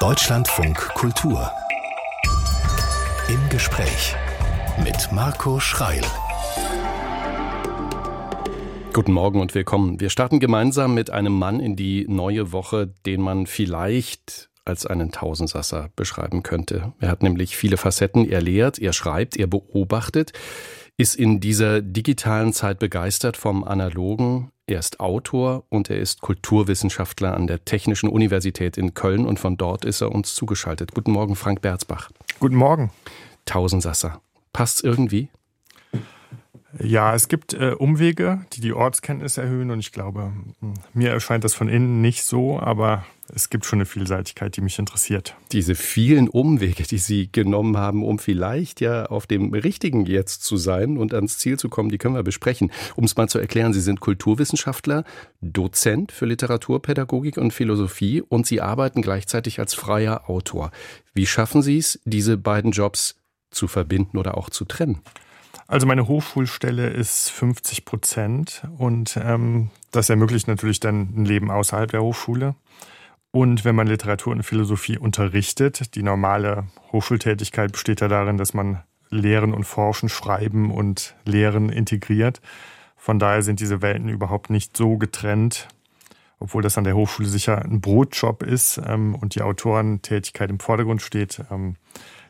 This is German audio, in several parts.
Deutschlandfunk Kultur. Im Gespräch mit Marco Schreil. Guten Morgen und willkommen. Wir starten gemeinsam mit einem Mann in die neue Woche, den man vielleicht als einen Tausendsasser beschreiben könnte. Er hat nämlich viele Facetten. Er lehrt, er schreibt, er beobachtet, ist in dieser digitalen Zeit begeistert vom Analogen, er ist Autor und er ist Kulturwissenschaftler an der Technischen Universität in Köln und von dort ist er uns zugeschaltet. Guten Morgen, Frank Berzbach. Guten Morgen. Tausendsasser. Passt's irgendwie? Ja, es gibt äh, Umwege, die die Ortskenntnis erhöhen und ich glaube, hm, mir erscheint das von innen nicht so, aber es gibt schon eine Vielseitigkeit, die mich interessiert. Diese vielen Umwege, die Sie genommen haben, um vielleicht ja auf dem richtigen jetzt zu sein und ans Ziel zu kommen, die können wir besprechen. Um es mal zu erklären, Sie sind Kulturwissenschaftler, Dozent für Literaturpädagogik und Philosophie und Sie arbeiten gleichzeitig als freier Autor. Wie schaffen Sie es, diese beiden Jobs zu verbinden oder auch zu trennen? Also meine Hochschulstelle ist 50 Prozent und ähm, das ermöglicht natürlich dann ein Leben außerhalb der Hochschule. Und wenn man Literatur und Philosophie unterrichtet, die normale Hochschultätigkeit besteht ja darin, dass man Lehren und Forschen, Schreiben und Lehren integriert. Von daher sind diese Welten überhaupt nicht so getrennt, obwohl das an der Hochschule sicher ein Brotjob ist ähm, und die Autorentätigkeit im Vordergrund steht. Ähm,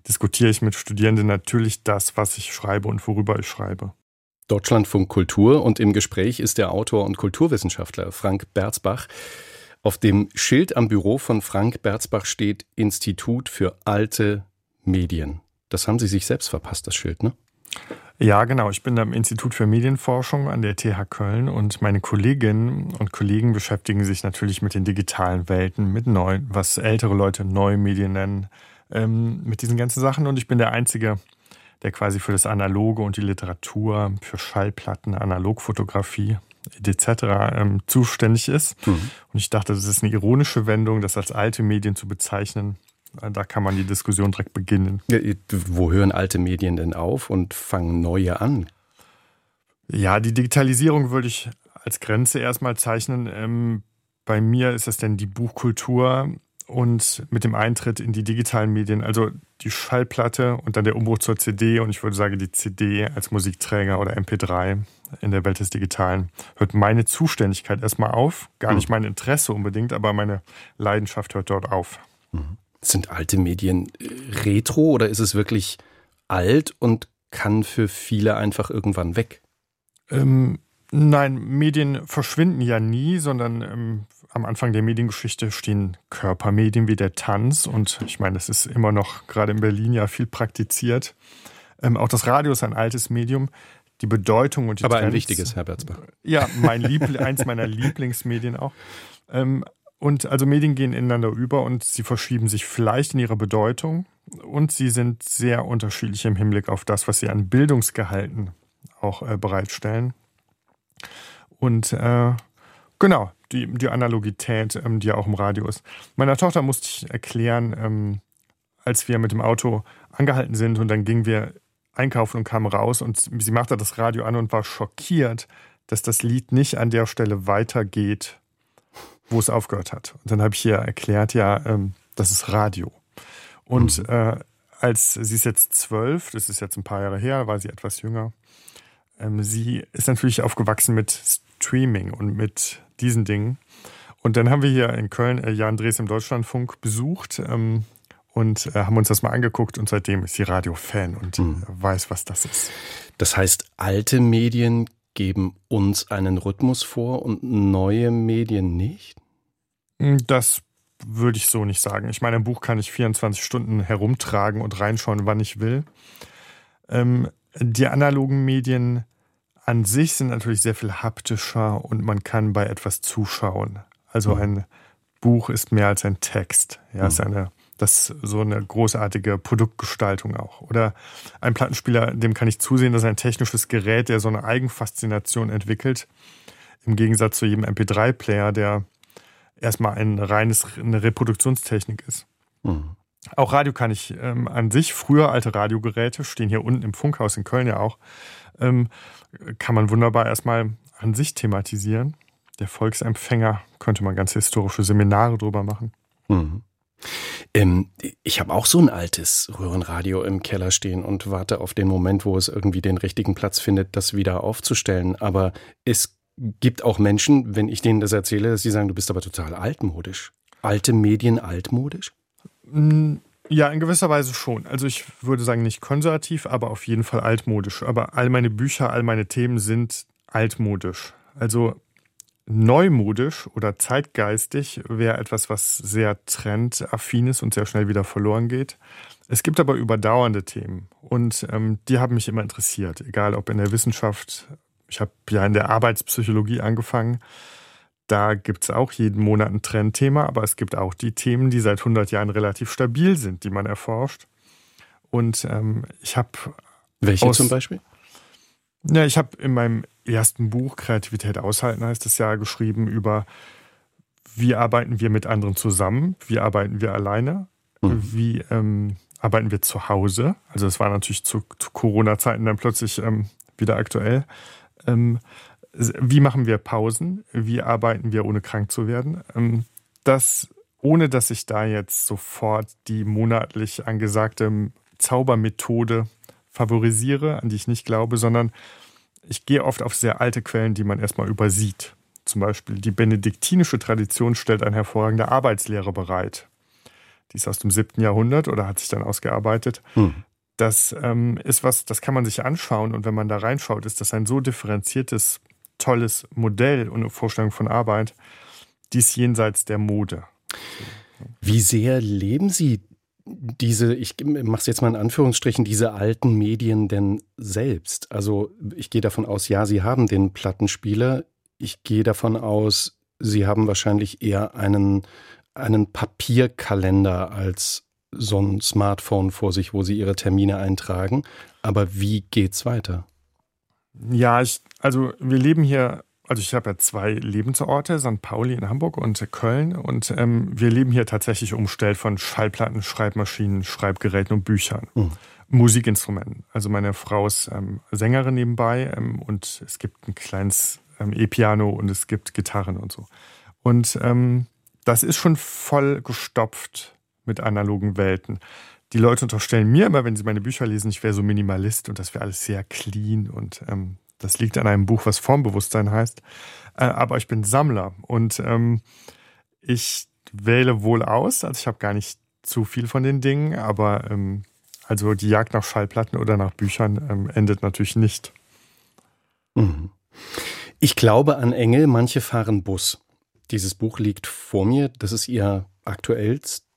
diskutiere ich mit Studierenden natürlich das, was ich schreibe und worüber ich schreibe. Deutschlandfunk Kultur und im Gespräch ist der Autor und Kulturwissenschaftler Frank Berzbach. Auf dem Schild am Büro von Frank Berzbach steht Institut für alte Medien. Das haben Sie sich selbst verpasst, das Schild, ne? Ja, genau. Ich bin am Institut für Medienforschung an der TH Köln und meine Kolleginnen und Kollegen beschäftigen sich natürlich mit den digitalen Welten, mit neuen, was ältere Leute neue Medien nennen, ähm, mit diesen ganzen Sachen. Und ich bin der Einzige, der quasi für das Analoge und die Literatur, für Schallplatten, Analogfotografie etc. Ähm, zuständig ist. Mhm. Und ich dachte, das ist eine ironische Wendung, das als alte Medien zu bezeichnen. Da kann man die Diskussion direkt beginnen. Ja, wo hören alte Medien denn auf und fangen neue an? Ja, die Digitalisierung würde ich als Grenze erstmal zeichnen. Ähm, bei mir ist das denn die Buchkultur, und mit dem Eintritt in die digitalen Medien, also die Schallplatte und dann der Umbruch zur CD und ich würde sagen die CD als Musikträger oder MP3 in der Welt des Digitalen, hört meine Zuständigkeit erstmal auf. Gar nicht hm. mein Interesse unbedingt, aber meine Leidenschaft hört dort auf. Mhm. Sind alte Medien äh, retro oder ist es wirklich alt und kann für viele einfach irgendwann weg? Ähm, nein, Medien verschwinden ja nie, sondern ähm, am Anfang der Mediengeschichte stehen Körpermedien wie der Tanz und ich meine, das ist immer noch gerade in Berlin ja viel praktiziert. Ähm, auch das Radio ist ein altes Medium. Die Bedeutung und die Aber Trends, ein wichtiges, Herr Berzbach. Ja, mein Liebl eins meiner Lieblingsmedien auch. Ähm, und also Medien gehen ineinander über und sie verschieben sich vielleicht in ihrer Bedeutung und sie sind sehr unterschiedlich im Hinblick auf das, was sie an Bildungsgehalten auch äh, bereitstellen. Und äh, genau, die, die Analogität, ähm, die ja auch im Radio ist. Meiner Tochter musste ich erklären, ähm, als wir mit dem Auto angehalten sind und dann gingen wir einkaufen und kamen raus und sie machte das Radio an und war schockiert, dass das Lied nicht an der Stelle weitergeht, wo es aufgehört hat. Und dann habe ich ihr erklärt, ja, ähm, das ist Radio. Und mhm. äh, als sie ist jetzt zwölf, das ist jetzt ein paar Jahre her, war sie etwas jünger. Ähm, sie ist natürlich aufgewachsen mit Streaming und mit diesen Dingen. Und dann haben wir hier in Köln äh, Jan Drees im Deutschlandfunk besucht ähm, und äh, haben uns das mal angeguckt und seitdem ist sie Radio-Fan und hm. weiß, was das ist. Das heißt, alte Medien geben uns einen Rhythmus vor und neue Medien nicht? Hm, das würde ich so nicht sagen. Ich meine, ein Buch kann ich 24 Stunden herumtragen und reinschauen, wann ich will. Ähm, die analogen Medien an sich sind natürlich sehr viel haptischer und man kann bei etwas zuschauen. Also mhm. ein Buch ist mehr als ein Text. Ja, mhm. ist eine, das ist so eine großartige Produktgestaltung auch. Oder ein Plattenspieler, dem kann ich zusehen, dass ein technisches Gerät, der so eine Eigenfaszination entwickelt. Im Gegensatz zu jedem MP3-Player, der erstmal ein reines, eine Reproduktionstechnik ist. Mhm. Auch Radio kann ich ähm, an sich, früher alte Radiogeräte, stehen hier unten im Funkhaus in Köln ja auch, ähm, kann man wunderbar erstmal an sich thematisieren. Der Volksempfänger könnte man ganz historische Seminare drüber machen. Mhm. Ähm, ich habe auch so ein altes Röhrenradio im Keller stehen und warte auf den Moment, wo es irgendwie den richtigen Platz findet, das wieder aufzustellen. Aber es gibt auch Menschen, wenn ich denen das erzähle, dass sie sagen, du bist aber total altmodisch. Alte Medien altmodisch? Mm, ja, in gewisser Weise schon. Also ich würde sagen, nicht konservativ, aber auf jeden Fall altmodisch. Aber all meine Bücher, all meine Themen sind altmodisch. Also neumodisch oder zeitgeistig wäre etwas, was sehr trendaffin ist und sehr schnell wieder verloren geht. Es gibt aber überdauernde Themen und ähm, die haben mich immer interessiert, egal ob in der Wissenschaft. Ich habe ja in der Arbeitspsychologie angefangen. Da gibt es auch jeden Monat ein Trendthema, aber es gibt auch die Themen, die seit 100 Jahren relativ stabil sind, die man erforscht. Und ähm, ich habe. Welche aus, zum Beispiel? Ja, ich habe in meinem ersten Buch Kreativität aushalten heißt es ja geschrieben über wie arbeiten wir mit anderen zusammen, wie arbeiten wir alleine, mhm. wie ähm, arbeiten wir zu Hause. Also es war natürlich zu, zu Corona-Zeiten dann plötzlich ähm, wieder aktuell. Ähm, wie machen wir Pausen? Wie arbeiten wir, ohne krank zu werden? Ähm, das, ohne dass ich da jetzt sofort die monatlich angesagte Zaubermethode favorisiere, an die ich nicht glaube, sondern ich gehe oft auf sehr alte Quellen, die man erstmal übersieht. Zum Beispiel die benediktinische Tradition stellt eine hervorragende Arbeitslehre bereit. Die ist aus dem siebten Jahrhundert oder hat sich dann ausgearbeitet. Hm. Das ähm, ist was, das kann man sich anschauen und wenn man da reinschaut, ist das ein so differenziertes, tolles Modell und eine Vorstellung von Arbeit, die ist jenseits der Mode. Wie sehr leben Sie diese, ich mache es jetzt mal in Anführungsstrichen, diese alten Medien denn selbst? Also ich gehe davon aus, ja, Sie haben den Plattenspieler. Ich gehe davon aus, Sie haben wahrscheinlich eher einen, einen Papierkalender als so ein Smartphone vor sich, wo Sie Ihre Termine eintragen. Aber wie geht's weiter? Ja, ich, also wir leben hier also ich habe ja zwei Lebensorte, St. Pauli in Hamburg und Köln. Und ähm, wir leben hier tatsächlich umstellt von Schallplatten, Schreibmaschinen, Schreibgeräten und Büchern. Mhm. Musikinstrumenten. Also meine Frau ist ähm, Sängerin nebenbei ähm, und es gibt ein kleines ähm, E-Piano und es gibt Gitarren und so. Und ähm, das ist schon voll gestopft mit analogen Welten. Die Leute unterstellen mir immer, wenn sie meine Bücher lesen, ich wäre so Minimalist und das wäre alles sehr clean und ähm, das liegt an einem Buch, was Formbewusstsein heißt. Äh, aber ich bin Sammler und ähm, ich wähle wohl aus. Also ich habe gar nicht zu viel von den Dingen, aber ähm, also die Jagd nach Schallplatten oder nach Büchern ähm, endet natürlich nicht. Mhm. Ich glaube an Engel, manche fahren Bus. Dieses Buch liegt vor mir. Das ist Ihr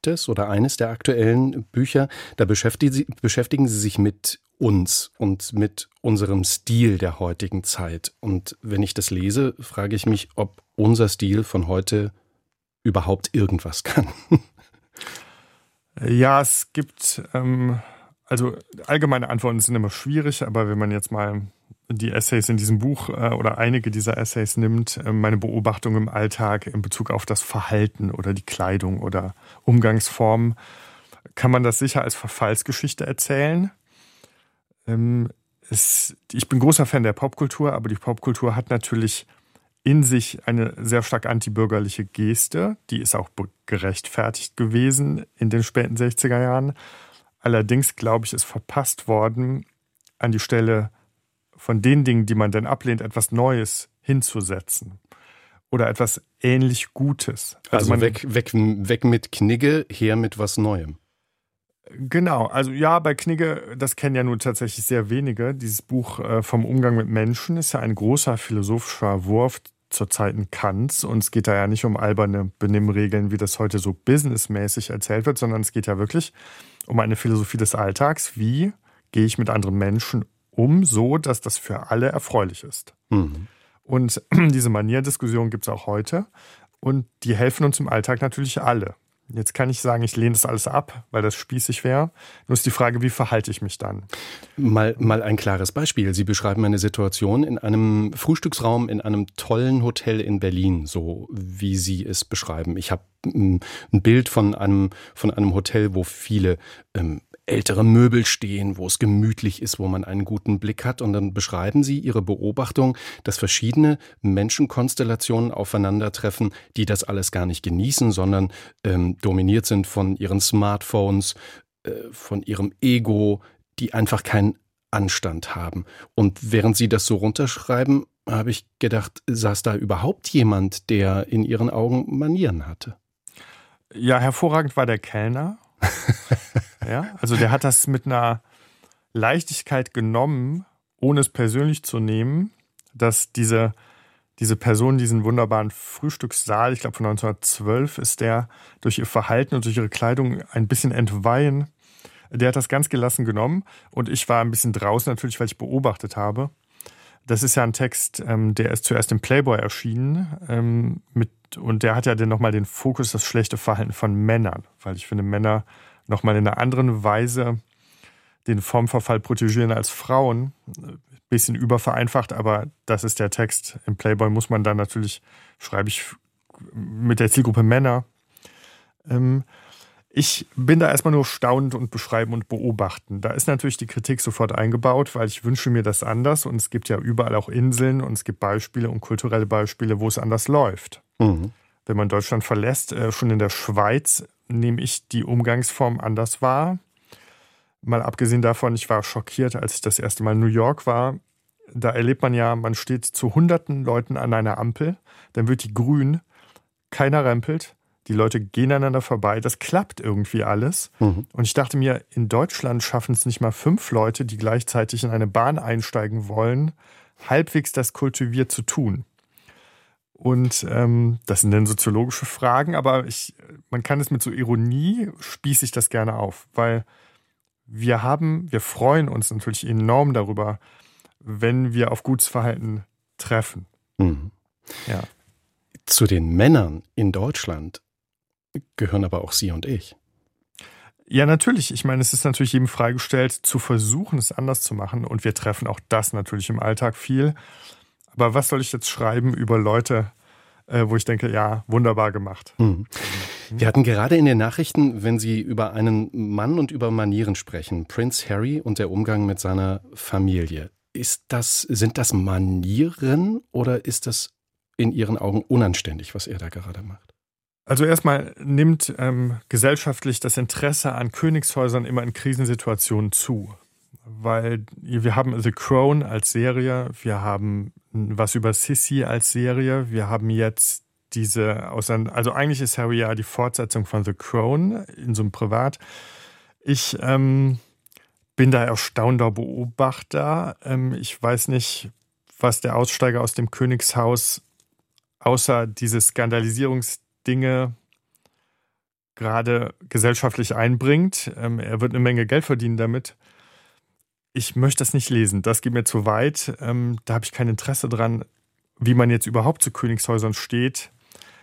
aktuellstes oder eines der aktuellen Bücher. Da beschäftigen Sie, beschäftigen Sie sich mit uns und mit unserem Stil der heutigen Zeit. Und wenn ich das lese, frage ich mich, ob unser Stil von heute überhaupt irgendwas kann. Ja, es gibt, ähm, also allgemeine Antworten sind immer schwierig, aber wenn man jetzt mal die Essays in diesem Buch äh, oder einige dieser Essays nimmt, äh, meine Beobachtung im Alltag in Bezug auf das Verhalten oder die Kleidung oder Umgangsformen, kann man das sicher als Verfallsgeschichte erzählen. Ähm, es, ich bin großer Fan der Popkultur, aber die Popkultur hat natürlich in sich eine sehr stark antibürgerliche Geste. Die ist auch gerechtfertigt gewesen in den späten 60er Jahren. Allerdings, glaube ich, ist verpasst worden, an die Stelle von den Dingen, die man denn ablehnt, etwas Neues hinzusetzen. Oder etwas ähnlich Gutes. Also, also weg, weg, weg mit Knigge, her mit was Neuem. Genau, also ja, bei Knigge, das kennen ja nun tatsächlich sehr wenige. Dieses Buch äh, vom Umgang mit Menschen ist ja ein großer philosophischer Wurf zur Zeiten Kants und es geht da ja nicht um alberne Benimmregeln, wie das heute so businessmäßig erzählt wird, sondern es geht ja wirklich um eine Philosophie des Alltags. Wie gehe ich mit anderen Menschen um, so dass das für alle erfreulich ist? Mhm. Und diese Manierdiskussion gibt es auch heute und die helfen uns im Alltag natürlich alle. Jetzt kann ich sagen, ich lehne das alles ab, weil das spießig wäre. Nur ist die Frage, wie verhalte ich mich dann? Mal, mal ein klares Beispiel. Sie beschreiben eine Situation in einem Frühstücksraum in einem tollen Hotel in Berlin, so wie Sie es beschreiben. Ich habe ein Bild von einem, von einem Hotel, wo viele ähm, ältere Möbel stehen, wo es gemütlich ist, wo man einen guten Blick hat. Und dann beschreiben Sie Ihre Beobachtung, dass verschiedene Menschenkonstellationen aufeinandertreffen, die das alles gar nicht genießen, sondern ähm, dominiert sind von ihren Smartphones, äh, von ihrem Ego, die einfach keinen Anstand haben. Und während Sie das so runterschreiben, habe ich gedacht, saß da überhaupt jemand, der in Ihren Augen Manieren hatte? Ja, hervorragend war der Kellner. ja, also der hat das mit einer Leichtigkeit genommen, ohne es persönlich zu nehmen, dass diese, diese Person diesen wunderbaren Frühstückssaal, ich glaube von 1912 ist der durch ihr Verhalten und durch ihre Kleidung ein bisschen entweihen. Der hat das ganz gelassen genommen und ich war ein bisschen draußen natürlich, weil ich beobachtet habe. Das ist ja ein Text, ähm, der ist zuerst im Playboy erschienen ähm, mit, und der hat ja dann nochmal den Fokus, das schlechte Verhalten von Männern, weil ich finde, Männer nochmal in einer anderen Weise den Formverfall protegieren als Frauen. Bisschen übervereinfacht, aber das ist der Text. Im Playboy muss man dann natürlich, schreibe ich mit der Zielgruppe Männer. Ähm, ich bin da erstmal nur staunend und beschreiben und beobachten. Da ist natürlich die Kritik sofort eingebaut, weil ich wünsche mir das anders und es gibt ja überall auch Inseln und es gibt Beispiele und kulturelle Beispiele, wo es anders läuft. Mhm. Wenn man Deutschland verlässt, äh, schon in der Schweiz nehme ich die Umgangsform anders wahr. Mal abgesehen davon, ich war schockiert, als ich das erste Mal in New York war. Da erlebt man ja, man steht zu hunderten Leuten an einer Ampel, dann wird die grün, keiner rempelt die Leute gehen aneinander vorbei, das klappt irgendwie alles. Mhm. Und ich dachte mir, in Deutschland schaffen es nicht mal fünf Leute, die gleichzeitig in eine Bahn einsteigen wollen, halbwegs das kultiviert zu tun. Und ähm, das sind dann soziologische Fragen, aber ich, man kann es mit so Ironie, spieße ich das gerne auf, weil wir haben, wir freuen uns natürlich enorm darüber, wenn wir auf Gutsverhalten treffen. Mhm. Ja. Zu den Männern in Deutschland gehören aber auch Sie und ich. Ja, natürlich. Ich meine, es ist natürlich jedem freigestellt, zu versuchen, es anders zu machen. Und wir treffen auch das natürlich im Alltag viel. Aber was soll ich jetzt schreiben über Leute, äh, wo ich denke, ja, wunderbar gemacht. Mhm. Wir hatten gerade in den Nachrichten, wenn Sie über einen Mann und über Manieren sprechen, Prince Harry und der Umgang mit seiner Familie. Ist das, sind das Manieren oder ist das in Ihren Augen unanständig, was er da gerade macht? Also erstmal nimmt ähm, gesellschaftlich das Interesse an Königshäusern immer in Krisensituationen zu. Weil wir haben The Crown als Serie, wir haben was über Sissy als Serie, wir haben jetzt diese, also eigentlich ist Harry ja die Fortsetzung von The Crown in so einem Privat. Ich ähm, bin da erstaunter Beobachter. Ähm, ich weiß nicht, was der Aussteiger aus dem Königshaus außer diese Skandalisierungs Dinge gerade gesellschaftlich einbringt. Ähm, er wird eine Menge Geld verdienen damit. Ich möchte das nicht lesen. Das geht mir zu weit. Ähm, da habe ich kein Interesse dran, wie man jetzt überhaupt zu Königshäusern steht.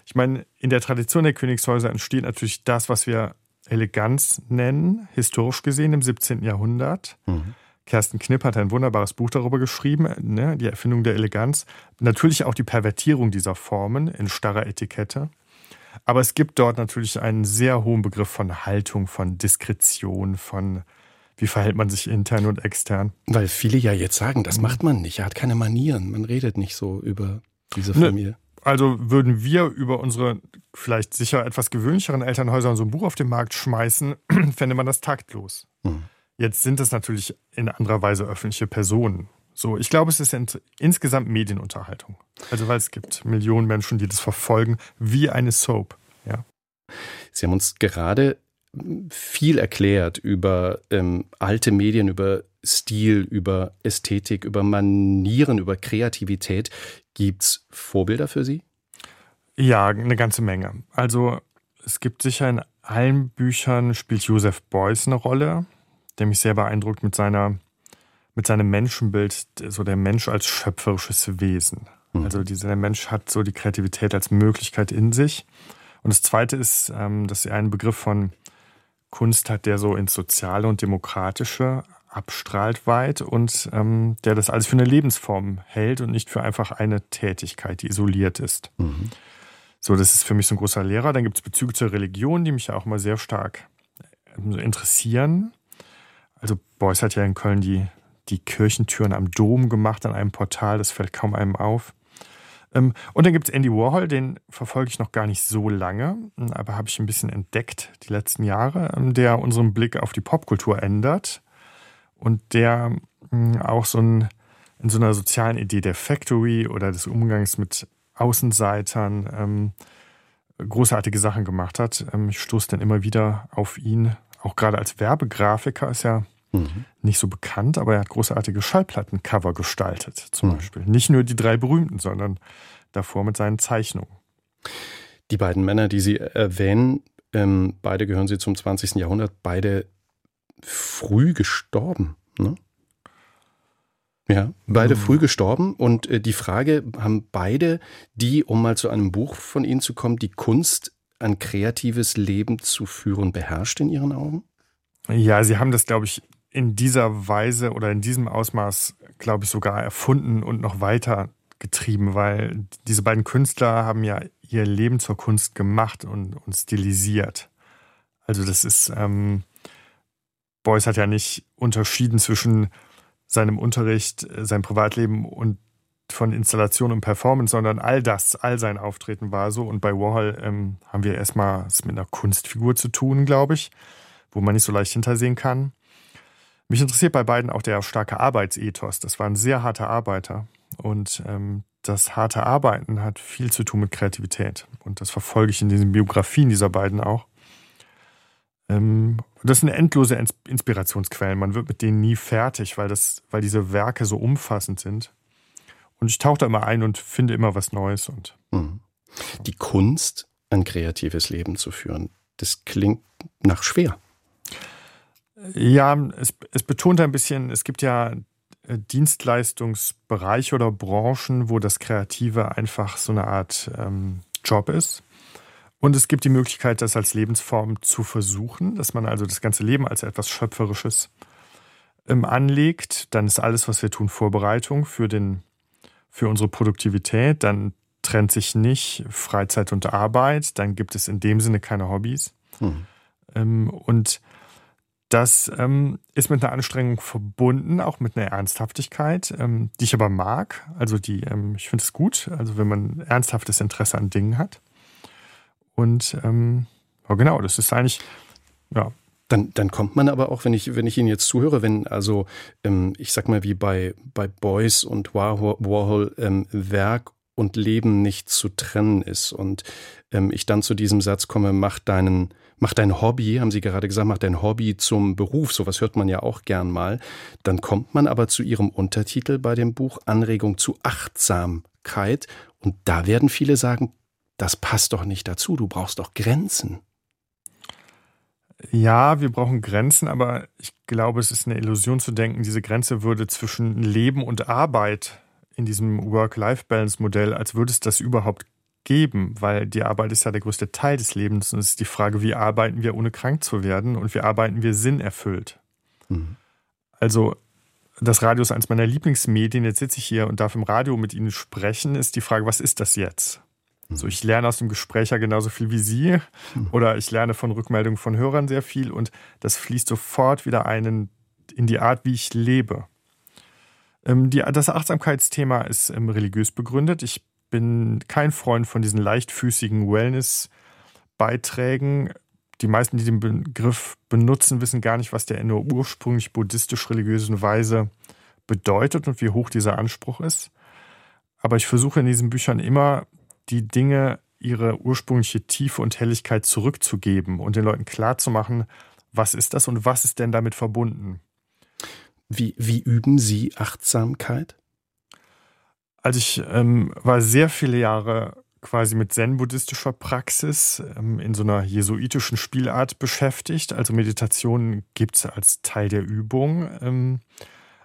Ich meine, in der Tradition der Königshäuser entsteht natürlich das, was wir Eleganz nennen, historisch gesehen im 17. Jahrhundert. Mhm. Kersten Knipp hat ein wunderbares Buch darüber geschrieben, ne, die Erfindung der Eleganz. Natürlich auch die Pervertierung dieser Formen in starrer Etikette. Aber es gibt dort natürlich einen sehr hohen Begriff von Haltung, von Diskretion, von wie verhält man sich intern und extern. Weil viele ja jetzt sagen, das macht man nicht. Er hat keine Manieren. Man redet nicht so über diese ne, Familie. Ne, also würden wir über unsere vielleicht sicher etwas gewöhnlicheren Elternhäuser so ein Buch auf den Markt schmeißen, fände man das taktlos. Mhm. Jetzt sind es natürlich in anderer Weise öffentliche Personen. So, ich glaube, es ist insgesamt Medienunterhaltung. Also, weil es gibt Millionen Menschen, die das verfolgen, wie eine Soap. Ja. Sie haben uns gerade viel erklärt über ähm, alte Medien, über Stil, über Ästhetik, über Manieren, über Kreativität. Gibt es Vorbilder für Sie? Ja, eine ganze Menge. Also es gibt sicher in allen Büchern spielt Joseph Beuys eine Rolle, der mich sehr beeindruckt mit seiner mit seinem Menschenbild, so der Mensch als schöpferisches Wesen. Mhm. Also dieser der Mensch hat so die Kreativität als Möglichkeit in sich. Und das Zweite ist, ähm, dass er einen Begriff von Kunst hat, der so ins Soziale und Demokratische abstrahlt weit und ähm, der das alles für eine Lebensform hält und nicht für einfach eine Tätigkeit, die isoliert ist. Mhm. So, das ist für mich so ein großer Lehrer. Dann gibt es Bezüge zur Religion, die mich ja auch mal sehr stark ähm, interessieren. Also Beuys hat ja in Köln die, die Kirchentüren am Dom gemacht an einem Portal, das fällt kaum einem auf. Ähm, und dann gibt es Andy Warhol, den verfolge ich noch gar nicht so lange, aber habe ich ein bisschen entdeckt die letzten Jahre, ähm, der unseren Blick auf die Popkultur ändert und der hm, auch so ein, in so einer sozialen Idee der Factory oder des Umgangs mit Außenseitern ähm, großartige Sachen gemacht hat. Ich stoße dann immer wieder auf ihn, auch gerade als Werbegrafiker ist er mhm. nicht so bekannt, aber er hat großartige Schallplattencover gestaltet, zum mhm. Beispiel. Nicht nur die drei berühmten, sondern davor mit seinen Zeichnungen. Die beiden Männer, die Sie erwähnen, ähm, beide gehören Sie zum 20. Jahrhundert, beide früh gestorben. Ne? Ja, beide mhm. früh gestorben. Und äh, die Frage, haben beide, die, um mal zu einem Buch von Ihnen zu kommen, die Kunst, ein kreatives Leben zu führen, beherrscht in Ihren Augen? Ja, sie haben das, glaube ich, in dieser Weise oder in diesem Ausmaß, glaube ich, sogar erfunden und noch weiter getrieben, weil diese beiden Künstler haben ja ihr Leben zur Kunst gemacht und, und stilisiert. Also das ist, ähm, Beuys hat ja nicht unterschieden zwischen seinem Unterricht, äh, seinem Privatleben und von Installation und Performance, sondern all das, all sein Auftreten war so. Und bei Warhol ähm, haben wir erstmal es mit einer Kunstfigur zu tun, glaube ich, wo man nicht so leicht hintersehen kann. Mich interessiert bei beiden auch der starke Arbeitsethos. Das waren sehr harte Arbeiter. Und ähm, das harte Arbeiten hat viel zu tun mit Kreativität. Und das verfolge ich in diesen Biografien dieser beiden auch. Ähm, das sind endlose Inspirationsquellen. Man wird mit denen nie fertig, weil, das, weil diese Werke so umfassend sind. Und ich tauche da immer ein und finde immer was Neues. Und mhm. Die Kunst, ein kreatives Leben zu führen, das klingt nach schwer. Ja, es, es betont ein bisschen, es gibt ja äh, Dienstleistungsbereiche oder Branchen, wo das Kreative einfach so eine Art ähm, Job ist. Und es gibt die Möglichkeit, das als Lebensform zu versuchen, dass man also das ganze Leben als etwas Schöpferisches ähm, anlegt. Dann ist alles, was wir tun, Vorbereitung für, den, für unsere Produktivität. Dann trennt sich nicht Freizeit und Arbeit. Dann gibt es in dem Sinne keine Hobbys. Mhm. Ähm, und das ähm, ist mit einer Anstrengung verbunden, auch mit einer Ernsthaftigkeit, ähm, die ich aber mag. Also die, ähm, ich finde es gut, also wenn man ernsthaftes Interesse an Dingen hat. Und ähm, ja, genau, das ist eigentlich, ja. Dann, dann kommt man aber auch, wenn ich, wenn ich Ihnen jetzt zuhöre, wenn also, ähm, ich sag mal, wie bei, bei Beuys und Warhol, Warhol ähm, Werk und Leben nicht zu trennen ist. Und ähm, ich dann zu diesem Satz komme, mach deinen, mach dein Hobby, haben Sie gerade gesagt, mach dein Hobby zum Beruf, sowas hört man ja auch gern mal, dann kommt man aber zu Ihrem Untertitel bei dem Buch Anregung zu Achtsamkeit. Und da werden viele sagen, das passt doch nicht dazu, du brauchst doch Grenzen. Ja, wir brauchen Grenzen, aber ich glaube, es ist eine Illusion zu denken, diese Grenze würde zwischen Leben und Arbeit in diesem Work-Life-Balance-Modell, als würde es das überhaupt geben, weil die Arbeit ist ja der größte Teil des Lebens und es ist die Frage, wie arbeiten wir, ohne krank zu werden und wie arbeiten wir sinnerfüllt. Mhm. Also das Radio ist eines meiner Lieblingsmedien, jetzt sitze ich hier und darf im Radio mit Ihnen sprechen, ist die Frage, was ist das jetzt? So, ich lerne aus dem Gespräch ja genauso viel wie Sie oder ich lerne von Rückmeldungen von Hörern sehr viel und das fließt sofort wieder ein in die Art, wie ich lebe. Ähm, die, das Achtsamkeitsthema ist ähm, religiös begründet. Ich bin kein Freund von diesen leichtfüßigen Wellness-Beiträgen. Die meisten, die den Begriff benutzen, wissen gar nicht, was der in der ursprünglich buddhistisch-religiösen Weise bedeutet und wie hoch dieser Anspruch ist. Aber ich versuche in diesen Büchern immer die Dinge ihre ursprüngliche Tiefe und Helligkeit zurückzugeben und den Leuten klarzumachen, was ist das und was ist denn damit verbunden. Wie, wie üben Sie Achtsamkeit? Also ich ähm, war sehr viele Jahre quasi mit zen-buddhistischer Praxis ähm, in so einer jesuitischen Spielart beschäftigt. Also Meditation gibt es als Teil der Übung. Ähm,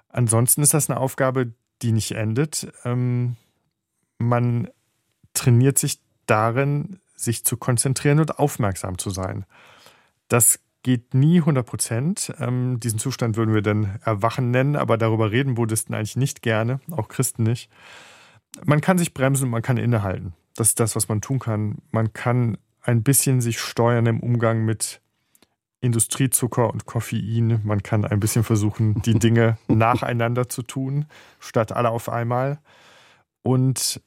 ansonsten ist das eine Aufgabe, die nicht endet. Ähm, man trainiert sich darin, sich zu konzentrieren und aufmerksam zu sein. Das geht nie 100 Prozent. Ähm, diesen Zustand würden wir dann Erwachen nennen, aber darüber reden Buddhisten eigentlich nicht gerne, auch Christen nicht. Man kann sich bremsen und man kann innehalten. Das ist das, was man tun kann. Man kann ein bisschen sich steuern im Umgang mit Industriezucker und Koffein. Man kann ein bisschen versuchen, die Dinge nacheinander zu tun, statt alle auf einmal. Und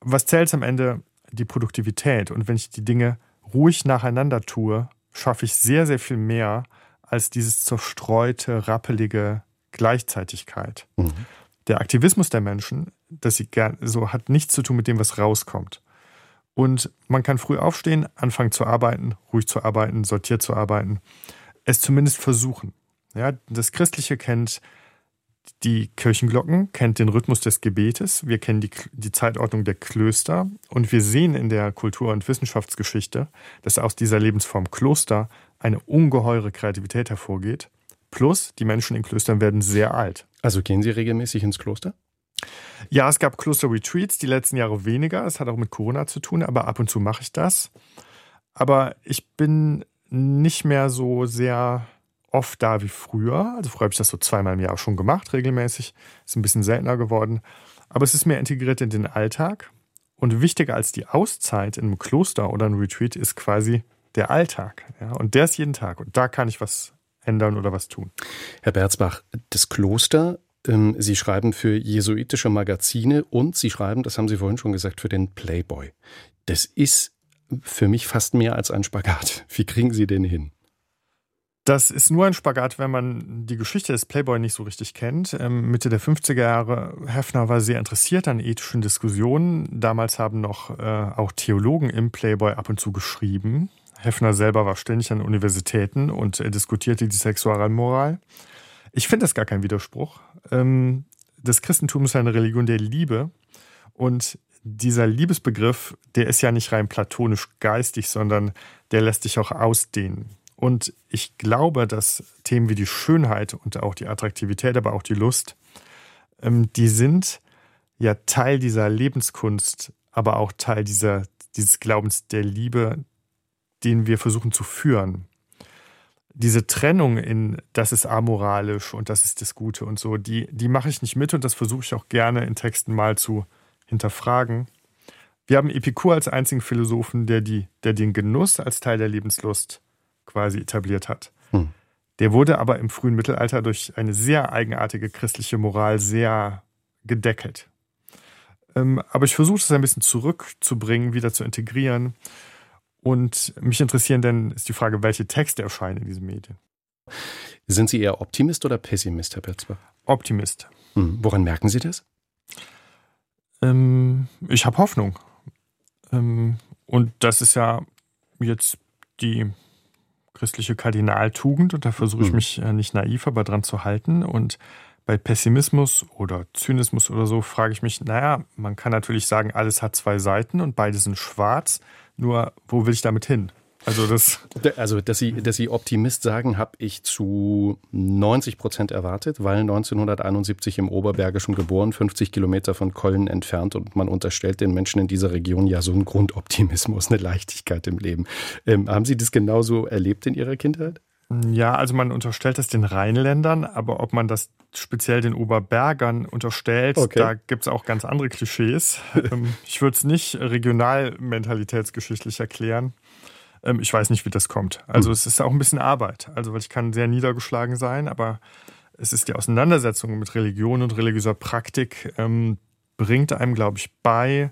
was zählt am Ende? Die Produktivität. Und wenn ich die Dinge ruhig nacheinander tue, schaffe ich sehr, sehr viel mehr als dieses zerstreute, rappelige Gleichzeitigkeit. Mhm. Der Aktivismus der Menschen, dass sie gern, so hat nichts zu tun mit dem, was rauskommt. Und man kann früh aufstehen, anfangen zu arbeiten, ruhig zu arbeiten, sortiert zu arbeiten, es zumindest versuchen. Ja, das Christliche kennt die Kirchenglocken, kennt den Rhythmus des Gebetes, wir kennen die, die Zeitordnung der Klöster und wir sehen in der Kultur- und Wissenschaftsgeschichte, dass aus dieser Lebensform Kloster eine ungeheure Kreativität hervorgeht. Plus, die Menschen in Klöstern werden sehr alt. Also gehen Sie regelmäßig ins Kloster? Ja, es gab Kloster-Retreats, die letzten Jahre weniger. Es hat auch mit Corona zu tun, aber ab und zu mache ich das. Aber ich bin nicht mehr so sehr oft da wie früher. Also früher habe ich das so zweimal im Jahr schon gemacht, regelmäßig. Ist ein bisschen seltener geworden. Aber es ist mehr integriert in den Alltag. Und wichtiger als die Auszeit in einem Kloster oder einem Retreat ist quasi der Alltag. Ja? Und der ist jeden Tag. Und da kann ich was ändern oder was tun. Herr Berzbach, das Kloster ähm, Sie schreiben für jesuitische Magazine und Sie schreiben, das haben Sie vorhin schon gesagt, für den Playboy. Das ist für mich fast mehr als ein Spagat. Wie kriegen Sie den hin? Das ist nur ein Spagat, wenn man die Geschichte des Playboy nicht so richtig kennt. Ähm, Mitte der 50er Jahre, Hefner war sehr interessiert an ethischen Diskussionen. Damals haben noch äh, auch Theologen im Playboy ab und zu geschrieben. Hefner selber war ständig an Universitäten und er diskutierte die Sexualmoral. Ich finde das gar kein Widerspruch. Ähm, das Christentum ist eine Religion der Liebe und dieser Liebesbegriff, der ist ja nicht rein platonisch geistig, sondern der lässt sich auch ausdehnen. Und ich glaube, dass Themen wie die Schönheit und auch die Attraktivität, aber auch die Lust, ähm, die sind ja Teil dieser Lebenskunst, aber auch Teil dieser, dieses Glaubens der Liebe, den wir versuchen zu führen diese Trennung in das ist amoralisch und das ist das Gute und so, die, die mache ich nicht mit und das versuche ich auch gerne in Texten mal zu hinterfragen. Wir haben Epikur als einzigen Philosophen, der, die, der den Genuss als Teil der Lebenslust quasi etabliert hat. Hm. Der wurde aber im frühen Mittelalter durch eine sehr eigenartige christliche Moral sehr gedeckelt. Ähm, aber ich versuche es ein bisschen zurückzubringen, wieder zu integrieren und mich interessieren dann ist die Frage, welche Texte erscheinen in diesen Medien. Sind Sie eher Optimist oder Pessimist, Herr Petzbach? Optimist. Hm. Woran merken Sie das? Ähm, ich habe Hoffnung. Ähm, und das ist ja jetzt die christliche Kardinaltugend und da versuche ich hm. mich äh, nicht naiv, aber dran zu halten. Und bei Pessimismus oder Zynismus oder so frage ich mich, naja, man kann natürlich sagen, alles hat zwei Seiten und beide sind schwarz. Nur, wo will ich damit hin? Also, das also dass, Sie, dass Sie Optimist sagen, habe ich zu 90 Prozent erwartet, weil 1971 im Oberbergischen geboren, 50 Kilometer von Köln entfernt und man unterstellt den Menschen in dieser Region ja so einen Grundoptimismus, eine Leichtigkeit im Leben. Ähm, haben Sie das genauso erlebt in Ihrer Kindheit? Ja, also man unterstellt das den Rheinländern, aber ob man das speziell den Oberbergern unterstellt, okay. da gibt es auch ganz andere Klischees. Ähm, ich würde es nicht regionalmentalitätsgeschichtlich erklären. Ähm, ich weiß nicht, wie das kommt. Also hm. es ist auch ein bisschen Arbeit. Also ich kann sehr niedergeschlagen sein, aber es ist die Auseinandersetzung mit Religion und religiöser Praktik ähm, bringt einem, glaube ich, bei,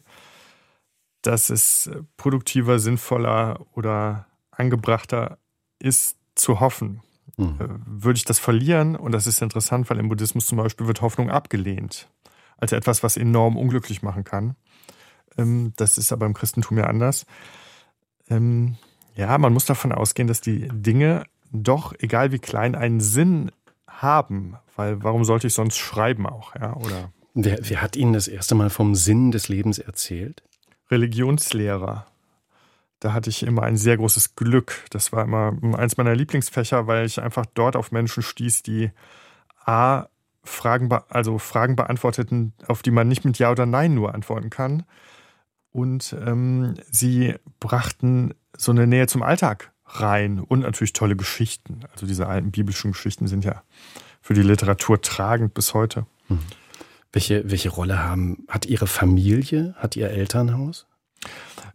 dass es produktiver, sinnvoller oder angebrachter ist, zu hoffen. Mhm. Würde ich das verlieren, und das ist interessant, weil im Buddhismus zum Beispiel wird Hoffnung abgelehnt, als etwas, was enorm unglücklich machen kann. Ähm, das ist aber im Christentum ja anders. Ja, man muss davon ausgehen, dass die Dinge doch, egal wie klein, einen Sinn haben, weil warum sollte ich sonst schreiben auch, ja, oder? Wer, wer hat Ihnen das erste Mal vom Sinn des Lebens erzählt? Religionslehrer da hatte ich immer ein sehr großes Glück. Das war immer eins meiner Lieblingsfächer, weil ich einfach dort auf Menschen stieß, die A, Fragen, also Fragen beantworteten, auf die man nicht mit Ja oder Nein nur antworten kann. Und ähm, sie brachten so eine Nähe zum Alltag rein und natürlich tolle Geschichten. Also diese alten biblischen Geschichten sind ja für die Literatur tragend bis heute. Hm. Welche, welche Rolle haben, hat Ihre Familie, hat Ihr Elternhaus?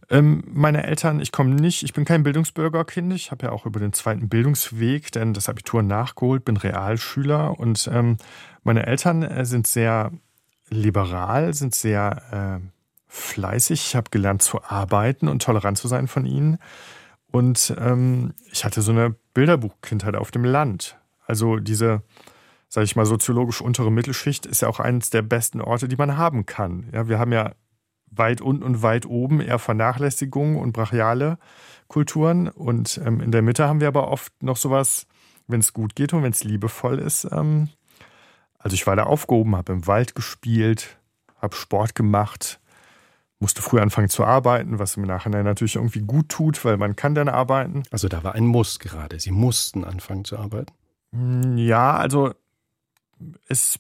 Ähm, meine Eltern, ich komme nicht, ich bin kein Bildungsbürgerkind. Ich habe ja auch über den zweiten Bildungsweg denn das Abitur nachgeholt, bin Realschüler und ähm, meine Eltern äh, sind sehr liberal, sind sehr äh, fleißig. Ich habe gelernt zu arbeiten und tolerant zu sein von ihnen. Und ähm, ich hatte so eine Bilderbuchkindheit auf dem Land. Also diese, sage ich mal, soziologisch untere Mittelschicht ist ja auch eines der besten Orte, die man haben kann. Ja, wir haben ja weit unten und weit oben eher Vernachlässigung und brachiale Kulturen. Und ähm, in der Mitte haben wir aber oft noch sowas, wenn es gut geht und wenn es liebevoll ist. Ähm, also ich war da aufgehoben, habe im Wald gespielt, habe Sport gemacht, musste früh anfangen zu arbeiten, was im Nachhinein natürlich irgendwie gut tut, weil man kann dann arbeiten. Also da war ein Muss gerade. Sie mussten anfangen zu arbeiten. Hm, ja, also es,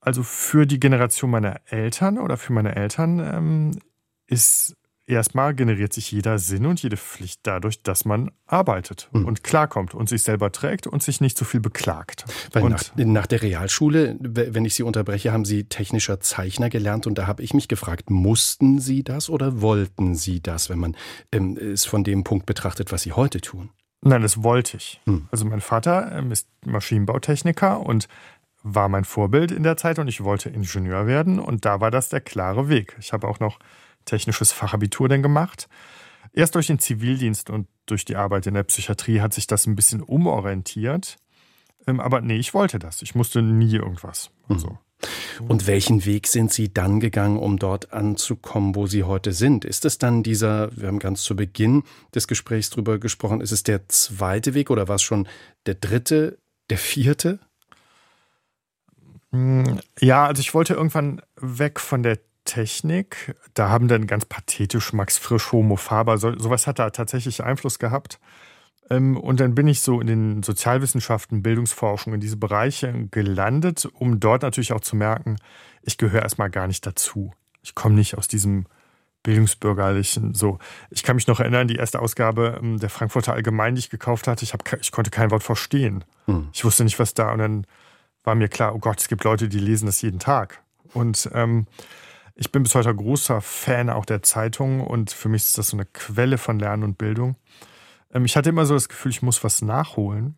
also für die Generation meiner Eltern oder für meine Eltern ähm, ist erstmal generiert sich jeder Sinn und jede Pflicht dadurch, dass man arbeitet mhm. und klarkommt und sich selber trägt und sich nicht so viel beklagt. Weil nach, nach, der Realschule, wenn ich Sie unterbreche, haben Sie technischer Zeichner gelernt und da habe ich mich gefragt, mussten Sie das oder wollten Sie das, wenn man ähm, es von dem Punkt betrachtet, was Sie heute tun? Nein, das wollte ich. Mhm. Also mein Vater ähm, ist Maschinenbautechniker und war mein Vorbild in der Zeit und ich wollte Ingenieur werden und da war das der klare Weg. Ich habe auch noch technisches Fachabitur denn gemacht. Erst durch den Zivildienst und durch die Arbeit in der Psychiatrie hat sich das ein bisschen umorientiert. Ähm, aber nee, ich wollte das. Ich musste nie irgendwas. Also. Mhm. Und welchen Weg sind Sie dann gegangen, um dort anzukommen, wo Sie heute sind? Ist es dann dieser, wir haben ganz zu Beginn des Gesprächs drüber gesprochen, ist es der zweite Weg oder war es schon der dritte, der vierte? Hm, ja, also ich wollte irgendwann weg von der Technik. Da haben dann ganz pathetisch Max Frisch, Homo Faber, so, sowas hat da tatsächlich Einfluss gehabt. Ähm, und dann bin ich so in den Sozialwissenschaften, Bildungsforschung, in diese Bereiche gelandet, um dort natürlich auch zu merken, ich gehöre erstmal gar nicht dazu. Ich komme nicht aus diesem bildungsbürgerlichen, so. Ich kann mich noch erinnern, die erste Ausgabe ähm, der Frankfurter Allgemein, die ich gekauft hatte, ich, hab, ich konnte kein Wort verstehen. Hm. Ich wusste nicht, was da, und dann war mir klar, oh Gott, es gibt Leute, die lesen das jeden Tag. Und ähm, ich bin bis heute großer Fan auch der Zeitung und für mich ist das so eine Quelle von Lernen und Bildung. Ähm, ich hatte immer so das Gefühl, ich muss was nachholen.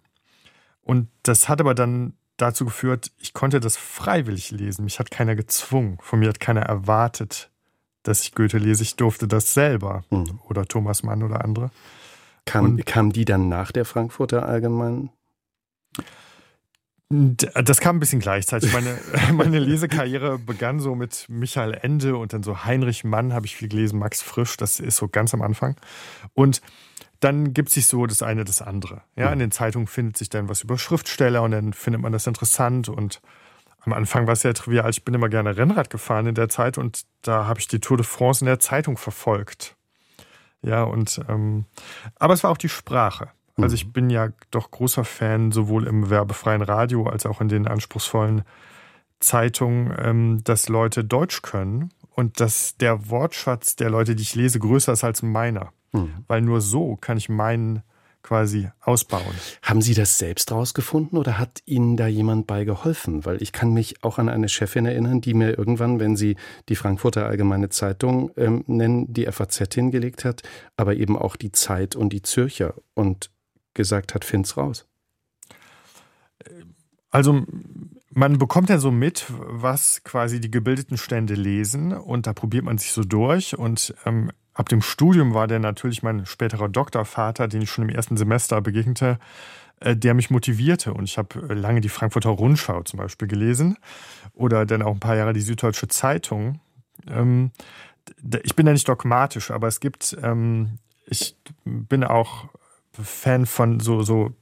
Und das hat aber dann dazu geführt, ich konnte das freiwillig lesen. Mich hat keiner gezwungen. Von mir hat keiner erwartet, dass ich Goethe lese. Ich durfte das selber. Mhm. Oder Thomas Mann oder andere. Kam, kam die dann nach der Frankfurter Allgemeinen? Das kam ein bisschen gleichzeitig. Meine, meine Lesekarriere begann so mit Michael Ende und dann so Heinrich Mann habe ich viel gelesen, Max Frisch, das ist so ganz am Anfang. Und dann gibt sich so das eine das andere. Ja, in den Zeitungen findet sich dann was über Schriftsteller und dann findet man das interessant und am Anfang war es ja trivial. Ich bin immer gerne Rennrad gefahren in der Zeit und da habe ich die Tour de France in der Zeitung verfolgt. Ja, und ähm, aber es war auch die Sprache. Also ich mhm. bin ja doch großer Fan, sowohl im werbefreien Radio als auch in den anspruchsvollen Zeitungen, ähm, dass Leute Deutsch können und dass der Wortschatz der Leute, die ich lese, größer ist als meiner. Mhm. Weil nur so kann ich meinen quasi ausbauen. Haben Sie das selbst rausgefunden oder hat Ihnen da jemand bei geholfen? Weil ich kann mich auch an eine Chefin erinnern, die mir irgendwann, wenn sie die Frankfurter Allgemeine Zeitung ähm, nennen, die FAZ hingelegt hat, aber eben auch die Zeit und die Zürcher. Und gesagt hat, find's raus? Also man bekommt ja so mit, was quasi die gebildeten Stände lesen und da probiert man sich so durch und ähm, ab dem Studium war der natürlich mein späterer Doktorvater, den ich schon im ersten Semester begegnete, äh, der mich motivierte und ich habe äh, lange die Frankfurter Rundschau zum Beispiel gelesen oder dann auch ein paar Jahre die Süddeutsche Zeitung. Ähm, ich bin ja nicht dogmatisch, aber es gibt, ähm, ich bin auch Fan von so, so,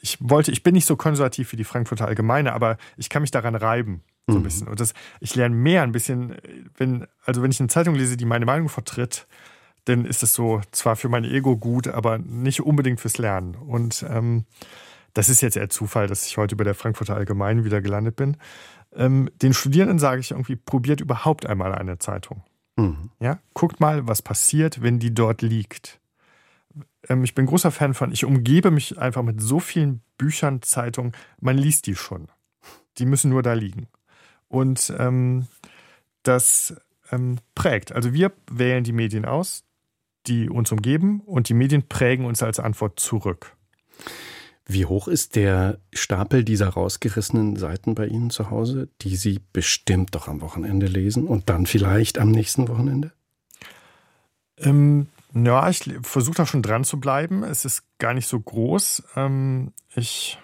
ich wollte, ich bin nicht so konservativ wie die Frankfurter Allgemeine, aber ich kann mich daran reiben. So ein mhm. bisschen. Und das, ich lerne mehr ein bisschen, wenn, also wenn ich eine Zeitung lese, die meine Meinung vertritt, dann ist es so zwar für mein Ego gut, aber nicht unbedingt fürs Lernen. Und ähm, das ist jetzt eher Zufall, dass ich heute bei der Frankfurter Allgemeinen wieder gelandet bin. Ähm, den Studierenden sage ich irgendwie, probiert überhaupt einmal eine Zeitung. Mhm. Ja, guckt mal, was passiert, wenn die dort liegt. Ähm, ich bin großer Fan von, ich umgebe mich einfach mit so vielen Büchern, Zeitungen, man liest die schon. Die müssen nur da liegen. Und ähm, das ähm, prägt. Also wir wählen die Medien aus, die uns umgeben und die Medien prägen uns als Antwort zurück. Wie hoch ist der Stapel dieser rausgerissenen Seiten bei Ihnen zu Hause, die Sie bestimmt doch am Wochenende lesen und dann vielleicht am nächsten Wochenende? Ähm, ja, ich versuche da schon dran zu bleiben. Es ist gar nicht so groß. Ähm, ich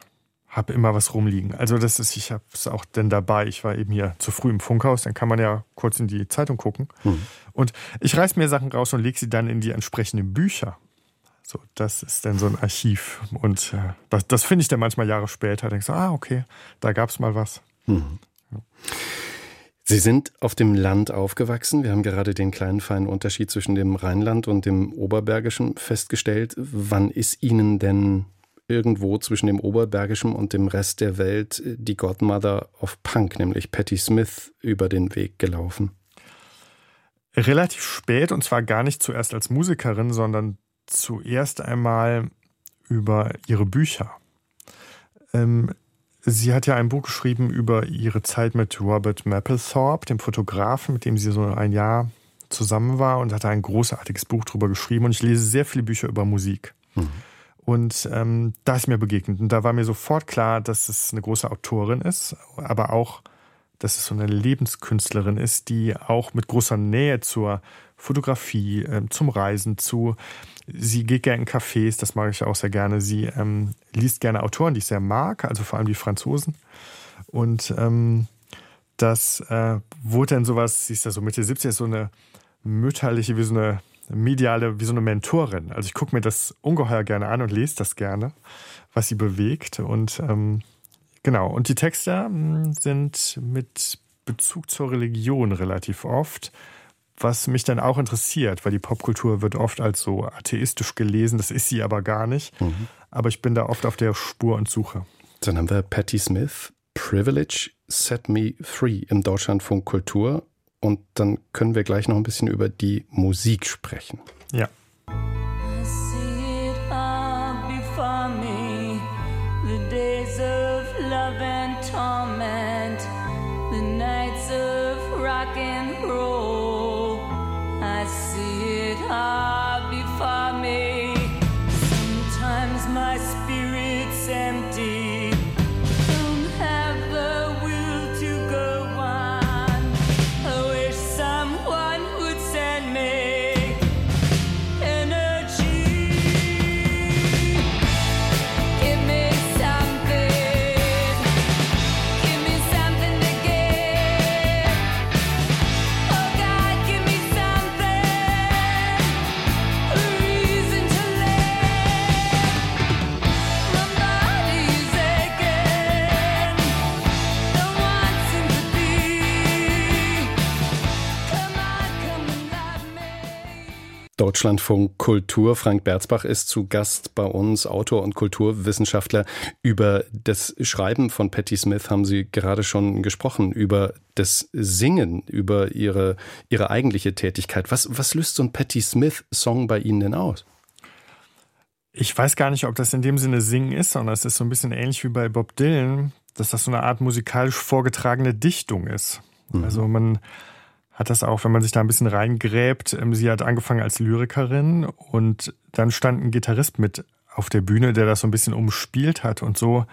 habe immer was rumliegen. Also das ist, ich habe es auch denn dabei. Ich war eben hier zu früh im Funkhaus, dann kann man ja kurz in die Zeitung gucken. Mhm. Und ich reiß mir Sachen raus und lege sie dann in die entsprechenden Bücher. So, das ist dann so ein Archiv. Und äh, das, das finde ich dann manchmal Jahre später. Denkst du, ah, okay, da gab es mal was. Mhm. Ja. Sie sind auf dem Land aufgewachsen. Wir haben gerade den kleinen feinen Unterschied zwischen dem Rheinland und dem Oberbergischen festgestellt. Wann ist Ihnen denn irgendwo zwischen dem Oberbergischen und dem Rest der Welt die Godmother of Punk, nämlich Patti Smith, über den Weg gelaufen? Relativ spät und zwar gar nicht zuerst als Musikerin, sondern zuerst einmal über ihre Bücher. Ähm, sie hat ja ein Buch geschrieben über ihre Zeit mit Robert Mapplethorpe, dem Fotografen, mit dem sie so ein Jahr zusammen war und hat ein großartiges Buch darüber geschrieben. Und ich lese sehr viele Bücher über Musik. Mhm. Und ähm, da ist mir begegnet. Und da war mir sofort klar, dass es eine große Autorin ist, aber auch, dass es so eine Lebenskünstlerin ist, die auch mit großer Nähe zur Fotografie, äh, zum Reisen, zu. Sie geht gerne in Cafés, das mag ich auch sehr gerne. Sie ähm, liest gerne Autoren, die ich sehr mag, also vor allem die Franzosen. Und ähm, das äh, wurde dann sowas, sie ist ja so Mitte 70, so eine mütterliche, wie so eine mediale, wie so eine Mentorin. Also ich gucke mir das ungeheuer gerne an und lese das gerne, was sie bewegt. Und ähm, genau, und die Texte hm, sind mit Bezug zur Religion relativ oft, was mich dann auch interessiert, weil die Popkultur wird oft als so atheistisch gelesen, das ist sie aber gar nicht. Mhm. Aber ich bin da oft auf der Spur und Suche. Dann haben wir Patti Smith, Privilege Set Me Free im Deutschlandfunk Kultur und dann können wir gleich noch ein bisschen über die Musik sprechen. Ja. Deutschlandfunk Kultur. Frank Berzbach ist zu Gast bei uns, Autor und Kulturwissenschaftler. Über das Schreiben von Patti Smith haben Sie gerade schon gesprochen, über das Singen, über Ihre, Ihre eigentliche Tätigkeit. Was, was löst so ein Patti Smith-Song bei Ihnen denn aus? Ich weiß gar nicht, ob das in dem Sinne Singen ist, sondern es ist so ein bisschen ähnlich wie bei Bob Dylan, dass das so eine Art musikalisch vorgetragene Dichtung ist. Mhm. Also man hat das auch, wenn man sich da ein bisschen reingräbt. Ähm, sie hat angefangen als Lyrikerin und dann stand ein Gitarrist mit auf der Bühne, der das so ein bisschen umspielt hat und so.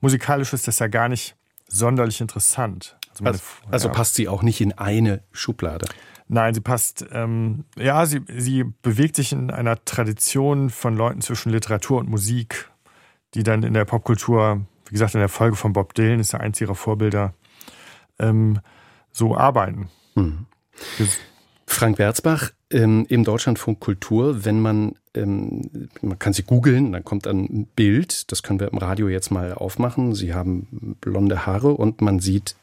Musikalisch ist das ja gar nicht sonderlich interessant. Also, meine, also, also ja. passt sie auch nicht in eine Schublade. Nein, sie passt, ähm, ja, sie, sie bewegt sich in einer Tradition von Leuten zwischen Literatur und Musik, die dann in der Popkultur, wie gesagt, in der Folge von Bob Dylan ist ja eins ihrer Vorbilder, ähm, so arbeiten. Hm. Frank Berzbach ähm, im Deutschlandfunk Kultur, wenn man, ähm, man kann sie googeln, dann kommt ein Bild, das können wir im Radio jetzt mal aufmachen. Sie haben blonde Haare und man sieht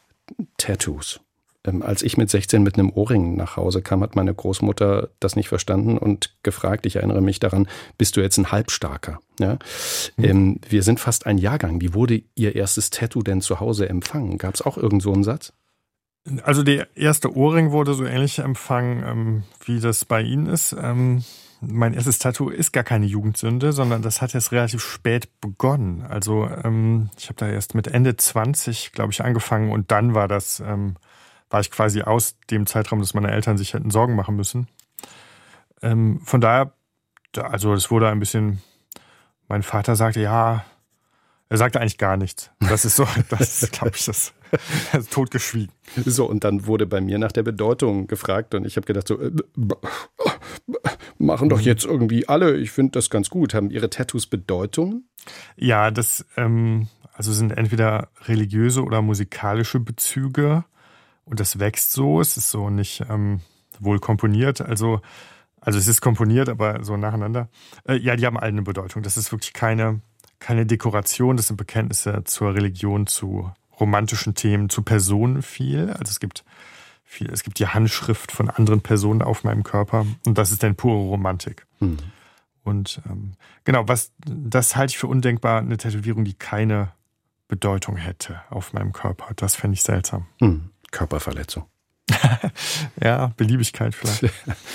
Tattoos. Ähm, als ich mit 16 mit einem Ohrring nach Hause kam, hat meine Großmutter das nicht verstanden und gefragt, ich erinnere mich daran, bist du jetzt ein Halbstarker? Ja? Mhm. wir sind fast ein Jahrgang. Wie wurde Ihr erstes Tattoo denn zu Hause empfangen? Gab es auch irgend so einen Satz? Also der erste Ohrring wurde so ähnlich empfangen, ähm, wie das bei Ihnen ist. Ähm, mein erstes Tattoo ist gar keine Jugendsünde, sondern das hat jetzt relativ spät begonnen. Also ähm, ich habe da erst mit Ende 20, glaube ich, angefangen und dann war das, ähm, war ich quasi aus dem Zeitraum, dass meine Eltern sich hätten Sorgen machen müssen. Ähm, von daher also es wurde ein bisschen, mein Vater sagte, ja, er sagte eigentlich gar nichts. Das ist so, das ist, glaube ich, das, ist totgeschwiegen. So, und dann wurde bei mir nach der Bedeutung gefragt und ich habe gedacht, so, äh, machen doch jetzt irgendwie alle, ich finde das ganz gut. Haben ihre Tattoos Bedeutungen? Ja, das, ähm, also sind entweder religiöse oder musikalische Bezüge und das wächst so, es ist so nicht ähm, wohl komponiert, also also es ist komponiert, aber so nacheinander. Äh, ja, die haben alle eine Bedeutung. Das ist wirklich keine, keine Dekoration, das sind Bekenntnisse zur Religion, zu romantischen Themen, zu Personen viel. Also es gibt viel, es gibt die Handschrift von anderen Personen auf meinem Körper und das ist dann pure Romantik. Mhm. Und ähm, genau, was das halte ich für undenkbar, eine Tätowierung, die keine Bedeutung hätte auf meinem Körper. Das fände ich seltsam. Mhm. Körperverletzung. ja, Beliebigkeit vielleicht.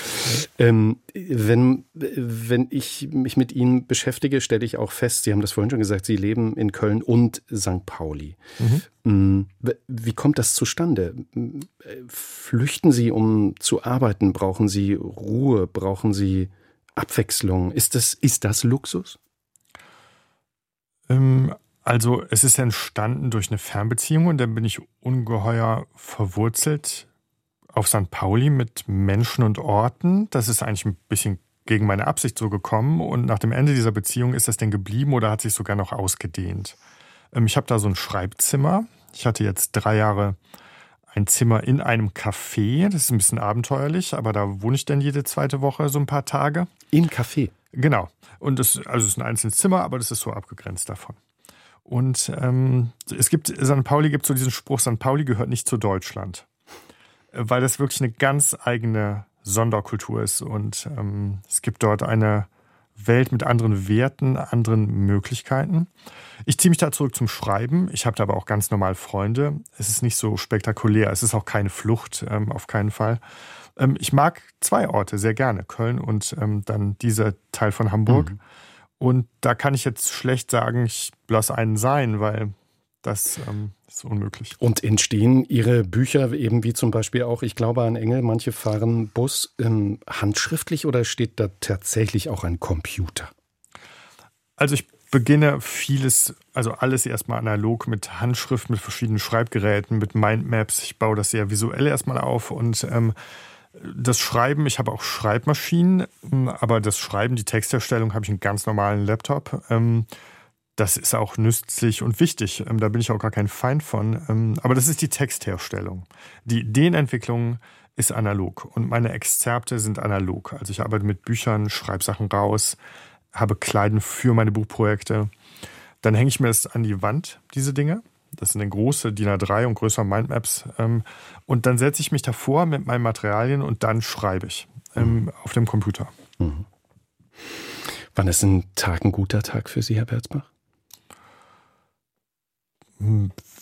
ähm, wenn, wenn ich mich mit Ihnen beschäftige, stelle ich auch fest, Sie haben das vorhin schon gesagt, Sie leben in Köln und St. Pauli. Mhm. Wie kommt das zustande? Flüchten Sie, um zu arbeiten? Brauchen Sie Ruhe? Brauchen Sie Abwechslung? Ist das, ist das Luxus? Ähm, also es ist entstanden durch eine Fernbeziehung und dann bin ich ungeheuer verwurzelt auf St. Pauli mit Menschen und Orten. Das ist eigentlich ein bisschen gegen meine Absicht so gekommen. Und nach dem Ende dieser Beziehung ist das denn geblieben oder hat sich sogar noch ausgedehnt. Ähm, ich habe da so ein Schreibzimmer. Ich hatte jetzt drei Jahre ein Zimmer in einem Café. Das ist ein bisschen abenteuerlich, aber da wohne ich dann jede zweite Woche so ein paar Tage. In Café? Genau. Und das, also es ist ein einzelnes Zimmer, aber das ist so abgegrenzt davon. Und ähm, es gibt, St. Pauli gibt so diesen Spruch, St. Pauli gehört nicht zu Deutschland weil das wirklich eine ganz eigene Sonderkultur ist und ähm, es gibt dort eine Welt mit anderen Werten, anderen Möglichkeiten. Ich ziehe mich da zurück zum Schreiben. Ich habe da aber auch ganz normal Freunde. Es ist nicht so spektakulär. Es ist auch keine Flucht, ähm, auf keinen Fall. Ähm, ich mag zwei Orte sehr gerne, Köln und ähm, dann dieser Teil von Hamburg. Mhm. Und da kann ich jetzt schlecht sagen, ich lasse einen sein, weil das ähm, ist unmöglich. Und entstehen Ihre Bücher eben wie zum Beispiel auch, ich glaube an Engel, manche fahren Bus ähm, handschriftlich oder steht da tatsächlich auch ein Computer? Also ich beginne vieles, also alles erstmal analog mit Handschrift, mit verschiedenen Schreibgeräten, mit Mindmaps. Ich baue das sehr visuell erstmal auf und ähm, das Schreiben, ich habe auch Schreibmaschinen, aber das Schreiben, die Texterstellung habe ich einen ganz normalen Laptop. Ähm, das ist auch nützlich und wichtig. Ähm, da bin ich auch gar kein Feind von. Ähm, aber das ist die Textherstellung. Die Ideenentwicklung ist analog und meine Exzerpte sind analog. Also ich arbeite mit Büchern, schreibe Sachen raus, habe Kleiden für meine Buchprojekte. Dann hänge ich mir das an die Wand, diese Dinge. Das sind dann große DIN A3 und größere Mindmaps. Ähm, und dann setze ich mich davor mit meinen Materialien und dann schreibe ich mhm. auf dem Computer. Mhm. Wann ist ein Tag ein guter Tag für Sie, Herr Berzbach?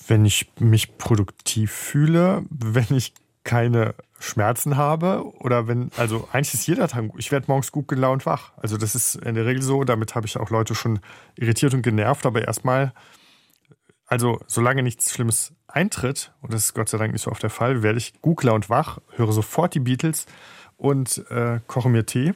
Wenn ich mich produktiv fühle, wenn ich keine Schmerzen habe oder wenn, also eigentlich ist jeder Tag, ich werde morgens gut gelaunt wach. Also das ist in der Regel so, damit habe ich auch Leute schon irritiert und genervt, aber erstmal, also solange nichts Schlimmes eintritt, und das ist Gott sei Dank nicht so oft der Fall, werde ich gut gelaunt wach, höre sofort die Beatles und äh, koche mir Tee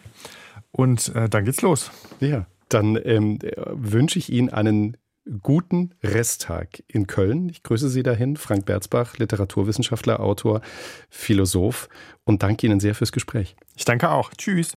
und äh, dann geht's los. Ja, dann ähm, wünsche ich Ihnen einen guten Resttag in Köln. Ich grüße Sie dahin, Frank Berzbach, Literaturwissenschaftler, Autor, Philosoph und danke Ihnen sehr fürs Gespräch. Ich danke auch. Tschüss.